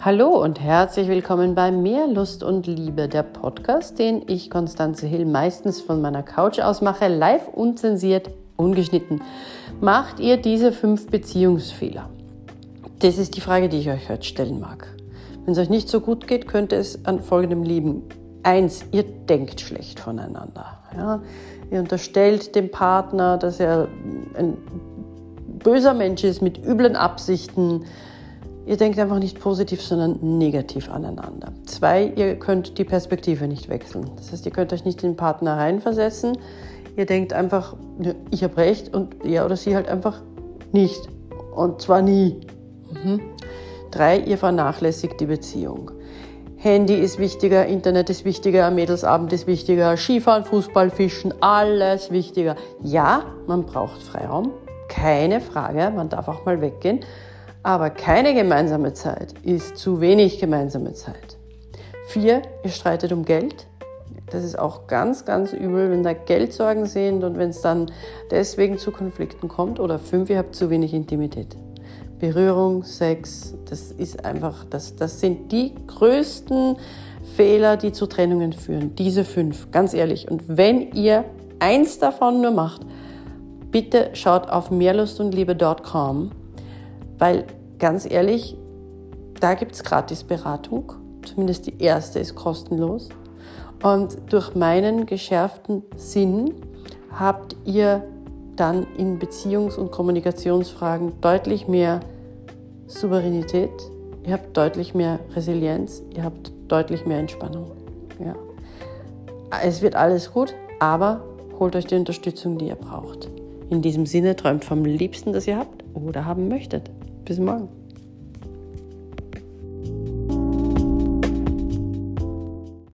Hallo und herzlich willkommen bei Mehr Lust und Liebe, der Podcast, den ich, Konstanze Hill, meistens von meiner Couch aus mache, live unzensiert, ungeschnitten. Macht ihr diese fünf Beziehungsfehler? Das ist die Frage, die ich euch heute stellen mag. Wenn es euch nicht so gut geht, könnte es an folgendem liegen. Eins, ihr denkt schlecht voneinander. Ja? Ihr unterstellt dem Partner, dass er ein böser Mensch ist mit üblen Absichten Ihr denkt einfach nicht positiv, sondern negativ aneinander. Zwei, ihr könnt die Perspektive nicht wechseln. Das heißt, ihr könnt euch nicht in den Partner reinversetzen. Ihr denkt einfach, ich habe recht und er oder sie halt einfach nicht. Und zwar nie. Mhm. Drei, ihr vernachlässigt die Beziehung. Handy ist wichtiger, Internet ist wichtiger, Mädelsabend ist wichtiger, Skifahren, Fußball, Fischen, alles wichtiger. Ja, man braucht Freiraum, keine Frage, man darf auch mal weggehen. Aber keine gemeinsame Zeit ist zu wenig gemeinsame Zeit. Vier, ihr streitet um Geld. Das ist auch ganz, ganz übel, wenn da Geldsorgen sind und wenn es dann deswegen zu Konflikten kommt. Oder fünf, ihr habt zu wenig Intimität. Berührung, Sex, das ist einfach, das, das sind die größten Fehler, die zu Trennungen führen. Diese fünf, ganz ehrlich. Und wenn ihr eins davon nur macht, bitte schaut auf mehrlustundliebe.com weil ganz ehrlich, da gibt es Gratisberatung. Zumindest die erste ist kostenlos. Und durch meinen geschärften Sinn habt ihr dann in Beziehungs- und Kommunikationsfragen deutlich mehr Souveränität, ihr habt deutlich mehr Resilienz, ihr habt deutlich mehr Entspannung. Ja. Es wird alles gut, aber holt euch die Unterstützung, die ihr braucht. In diesem Sinne träumt vom Liebsten, das ihr habt oder haben möchtet. Bis morgen.